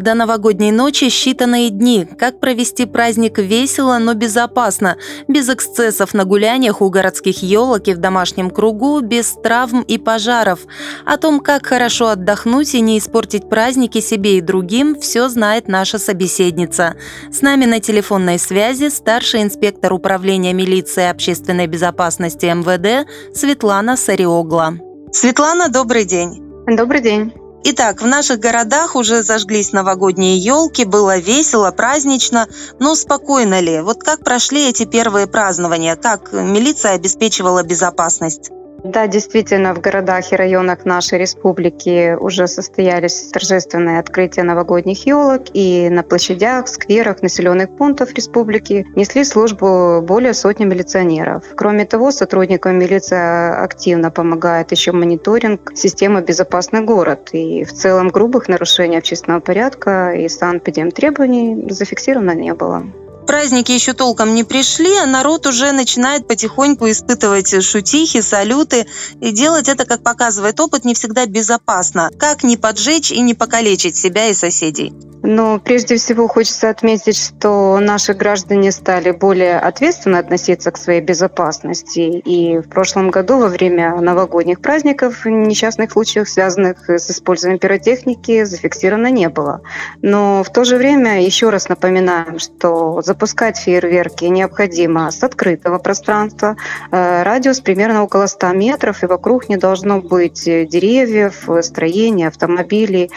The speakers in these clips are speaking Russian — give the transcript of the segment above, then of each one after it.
До новогодней ночи считанные дни. Как провести праздник весело, но безопасно, без эксцессов на гуляниях у городских елок и в домашнем кругу, без травм и пожаров. О том, как хорошо отдохнуть и не испортить праздники себе и другим, все знает наша собеседница. С нами на телефонной связи старший инспектор управления милиции и общественной безопасности МВД Светлана Сариогла. Светлана, добрый день. Добрый день. Итак, в наших городах уже зажглись новогодние елки, было весело, празднично, но спокойно ли? Вот как прошли эти первые празднования? Как милиция обеспечивала безопасность? Да, действительно, в городах и районах нашей республики уже состоялись торжественные открытия новогодних елок, и на площадях, скверах, населенных пунктов республики несли службу более сотни милиционеров. Кроме того, сотрудникам милиция активно помогает еще мониторинг системы «Безопасный город», и в целом грубых нарушений общественного порядка и санэпидемтребований зафиксировано не было праздники еще толком не пришли, а народ уже начинает потихоньку испытывать шутихи, салюты. И делать это, как показывает опыт, не всегда безопасно. Как не поджечь и не покалечить себя и соседей? Но прежде всего хочется отметить, что наши граждане стали более ответственно относиться к своей безопасности. И в прошлом году во время новогодних праздников несчастных случаев, связанных с использованием пиротехники, зафиксировано не было. Но в то же время еще раз напоминаем, что запускать фейерверки необходимо с открытого пространства. Э, радиус примерно около 100 метров, и вокруг не должно быть деревьев, строений, автомобилей.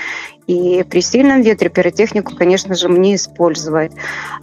И при сильном ветре пиротехнику, конечно же, не использовать.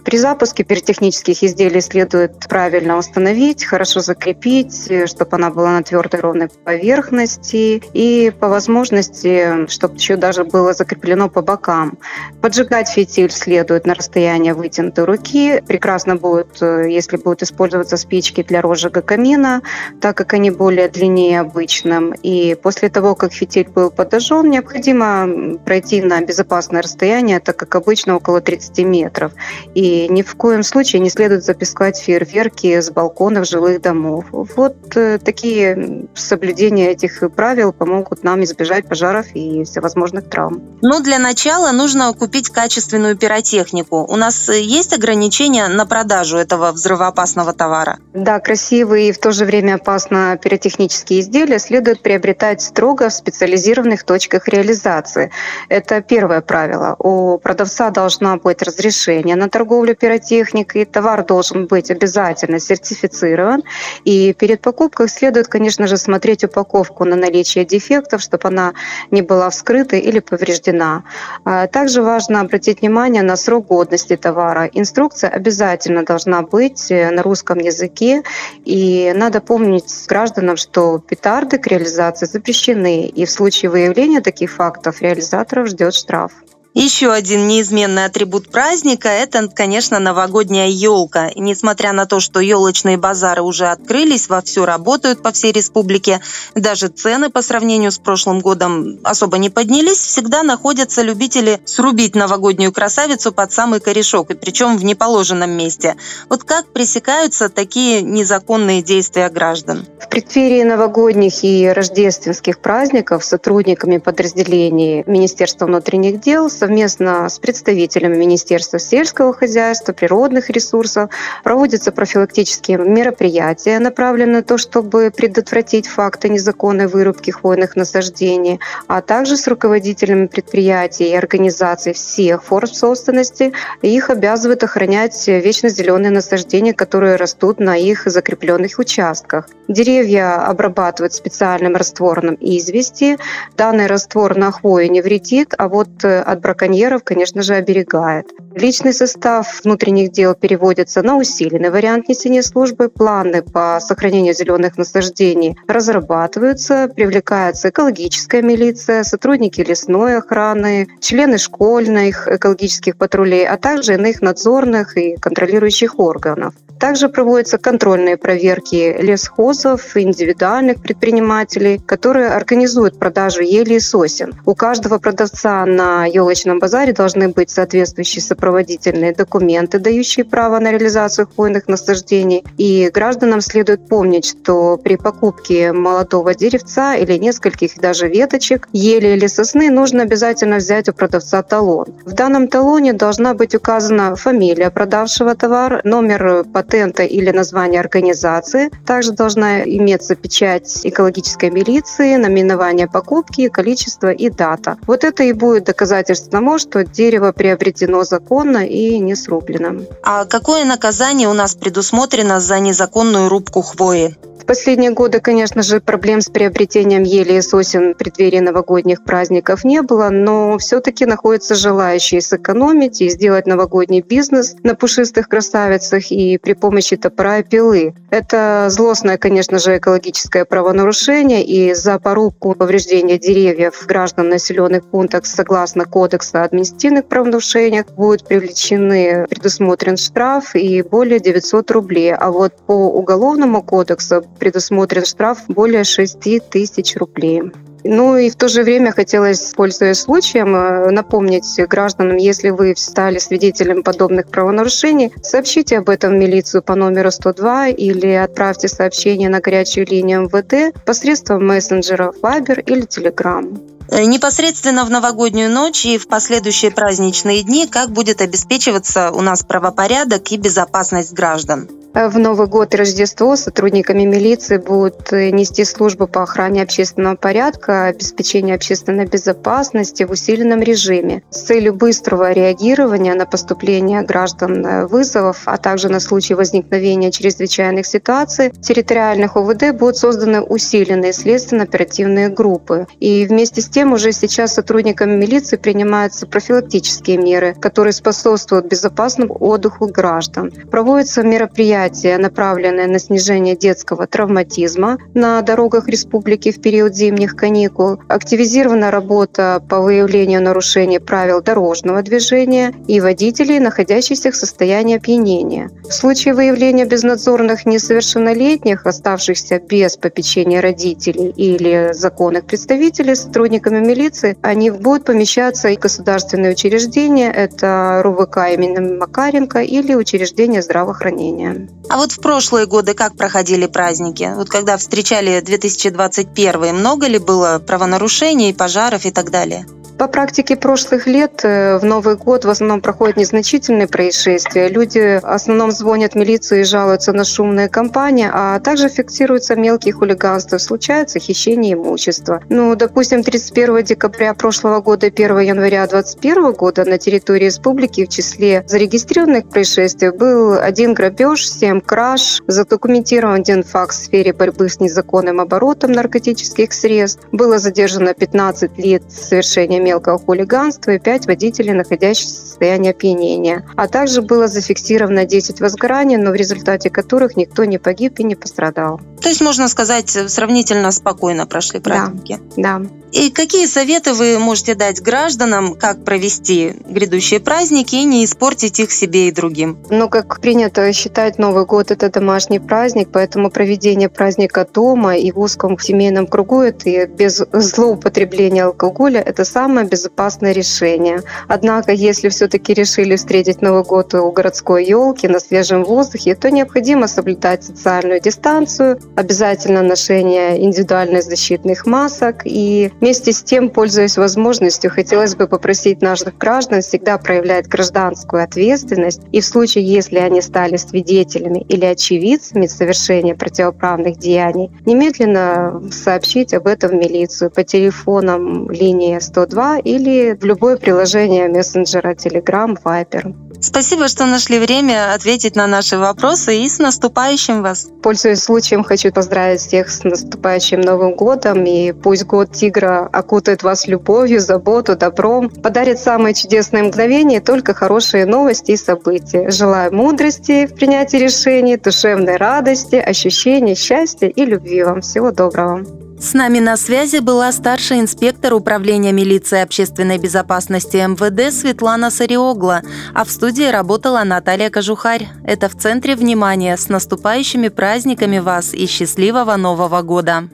При запуске пиротехнических изделий следует правильно установить, хорошо закрепить, чтобы она была на твердой ровной поверхности и по возможности, чтобы еще даже было закреплено по бокам. Поджигать фитиль следует на расстояние вытянутой руки. Прекрасно будет, если будут использоваться спички для розжига камина, так как они более длиннее обычным. И после того, как фитиль был подожжен, необходимо пройти отойти на безопасное расстояние, так как обычно около 30 метров. И ни в коем случае не следует запускать фейерверки с балконов жилых домов. Вот э, такие соблюдения этих правил помогут нам избежать пожаров и всевозможных травм. Ну, для начала нужно купить качественную пиротехнику. У нас есть ограничения на продажу этого взрывоопасного товара? Да, красивые и в то же время опасно пиротехнические изделия следует приобретать строго в специализированных точках реализации. Это первое правило. У продавца должна быть разрешение на торговлю пиротехникой. Товар должен быть обязательно сертифицирован. И перед покупкой следует, конечно же, смотреть упаковку на наличие дефектов, чтобы она не была вскрыта или повреждена. А также важно обратить внимание на срок годности товара. Инструкция обязательно должна быть э, на русском языке. И надо помнить гражданам, что петарды к реализации запрещены. И в случае выявления таких фактов реализаторов ждет штраф. Еще один неизменный атрибут праздника – это, конечно, новогодняя елка. И несмотря на то, что елочные базары уже открылись, вовсю работают по всей республике, даже цены по сравнению с прошлым годом особо не поднялись, всегда находятся любители срубить новогоднюю красавицу под самый корешок, и причем в неположенном месте. Вот как пресекаются такие незаконные действия граждан? В преддверии новогодних и рождественских праздников сотрудниками подразделений Министерства внутренних дел совместно с представителями Министерства сельского хозяйства, природных ресурсов проводятся профилактические мероприятия, направленные на то, чтобы предотвратить факты незаконной вырубки хвойных насаждений, а также с руководителями предприятий и организаций всех форм собственности. Их обязывают охранять вечно зеленые насаждения, которые растут на их закрепленных участках. Деревья обрабатывают специальным раствором извести. Данный раствор на хвою не вредит, а вот от браконьеров, конечно же, оберегает. Личный состав внутренних дел переводится на усиленный вариант несения службы. Планы по сохранению зеленых насаждений разрабатываются, привлекается экологическая милиция, сотрудники лесной охраны, члены школьных экологических патрулей, а также иных надзорных и контролирующих органов. Также проводятся контрольные проверки лесхозов, индивидуальных предпринимателей, которые организуют продажу ели и сосен. У каждого продавца на елочном базаре должны быть соответствующие сопроводительные документы, дающие право на реализацию хвойных насаждений. И гражданам следует помнить, что при покупке молодого деревца или нескольких даже веточек ели или сосны нужно обязательно взять у продавца талон. В данном талоне должна быть указана фамилия продавшего товар, номер патента или название организации. Также должна иметься печать экологической милиции, наименование покупки, количество и дата. Вот это и будет доказательство того, что дерево приобретено законно и не срублено. А какое наказание у нас предусмотрено за незаконную рубку хвои? В последние годы, конечно же, проблем с приобретением ели и сосен в преддверии новогодних праздников не было, но все-таки находятся желающие сэкономить и сделать новогодний бизнес на пушистых красавицах и при помощи топора и пилы. Это злостное, конечно же, экологическое правонарушение, и за порубку повреждения деревьев граждан населенных пунктах согласно Кодекса о административных правонарушениях будут привлечены, предусмотрен штраф и более 900 рублей. А вот по Уголовному кодексу предусмотрен штраф более 6 тысяч рублей. Ну и в то же время хотелось, пользуясь случаем, э, напомнить гражданам, если вы стали свидетелем подобных правонарушений, сообщите об этом в милицию по номеру 102 или отправьте сообщение на горячую линию МВД посредством мессенджера Viber или Telegram. Э, непосредственно в новогоднюю ночь и в последующие праздничные дни как будет обеспечиваться у нас правопорядок и безопасность граждан? Э, в Новый год и Рождество сотрудниками милиции будут э, нести службу по охране общественного порядка, обеспечению общественной безопасности в усиленном режиме с целью быстрого реагирования на поступление граждан вызовов, а также на случай возникновения чрезвычайных ситуаций. Территориальных ОВД будут созданы усиленные следственно-оперативные группы. И вместе с тем уже сейчас сотрудниками милиции принимаются профилактические меры, которые способствуют безопасному отдыху граждан. Проводятся мероприятия направленные на снижение детского травматизма на дорогах республики в период зимних каникул. Активизирована работа по выявлению нарушений правил дорожного движения и водителей, находящихся в состоянии опьянения. В случае выявления безнадзорных несовершеннолетних, оставшихся без попечения родителей или законных представителей сотрудниками милиции, они будут помещаться в государственные учреждения, это РУВК имени Макаренко или учреждения здравоохранения. А вот в прошлые годы как проходили праздники? Вот когда встречали 2021, много ли было правонарушений, пожаров и так далее? По практике прошлых лет э, в Новый год в основном проходят незначительные происшествия. Люди в основном звонят в милицию и жалуются на шумные компании, а также фиксируются мелкие хулиганства, случается хищение имущества. Ну, допустим, 31 декабря прошлого года и 1 января 2021 года на территории республики в числе зарегистрированных происшествий был один грабеж, семь краж, задокументирован один факт в сфере борьбы с незаконным оборотом наркотических средств, было задержано 15 лиц совершения мелкого хулиганства и 5 водителей, находящихся в состоянии опьянения. А также было зафиксировано 10 возгораний, но в результате которых никто не погиб и не пострадал. То есть, можно сказать, сравнительно спокойно прошли праздники? Да. да. И какие советы вы можете дать гражданам, как провести грядущие праздники и не испортить их себе и другим? Ну, как принято считать, Новый год – это домашний праздник, поэтому проведение праздника дома и в узком семейном кругу это без злоупотребления алкоголя – это самое безопасное решение. Однако, если все-таки решили встретить Новый год у городской елки на свежем воздухе, то необходимо соблюдать социальную дистанцию, обязательно ношение индивидуальных защитных масок и Вместе с тем, пользуясь возможностью, хотелось бы попросить наших граждан всегда проявлять гражданскую ответственность и в случае, если они стали свидетелями или очевидцами совершения противоправных деяний, немедленно сообщить об этом в милицию по телефонам линии 102 или в любое приложение мессенджера Telegram, Viber. Спасибо, что нашли время ответить на наши вопросы и с наступающим вас. Пользуясь случаем, хочу поздравить всех с наступающим Новым годом и пусть год тигра окутает вас любовью, заботу, добром, подарит самые чудесные мгновения, только хорошие новости и события. Желаю мудрости в принятии решений, душевной радости, ощущения счастья и любви вам. Всего доброго. С нами на связи была старший инспектор Управления милиции общественной безопасности МВД Светлана Сариогла, а в студии работала Наталья Кожухарь. Это в центре внимания. С наступающими праздниками вас и счастливого Нового года!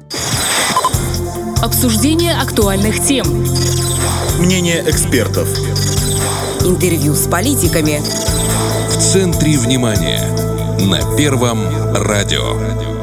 Обсуждение актуальных тем. Мнение экспертов. Интервью с политиками. В центре внимания. На Первом радио.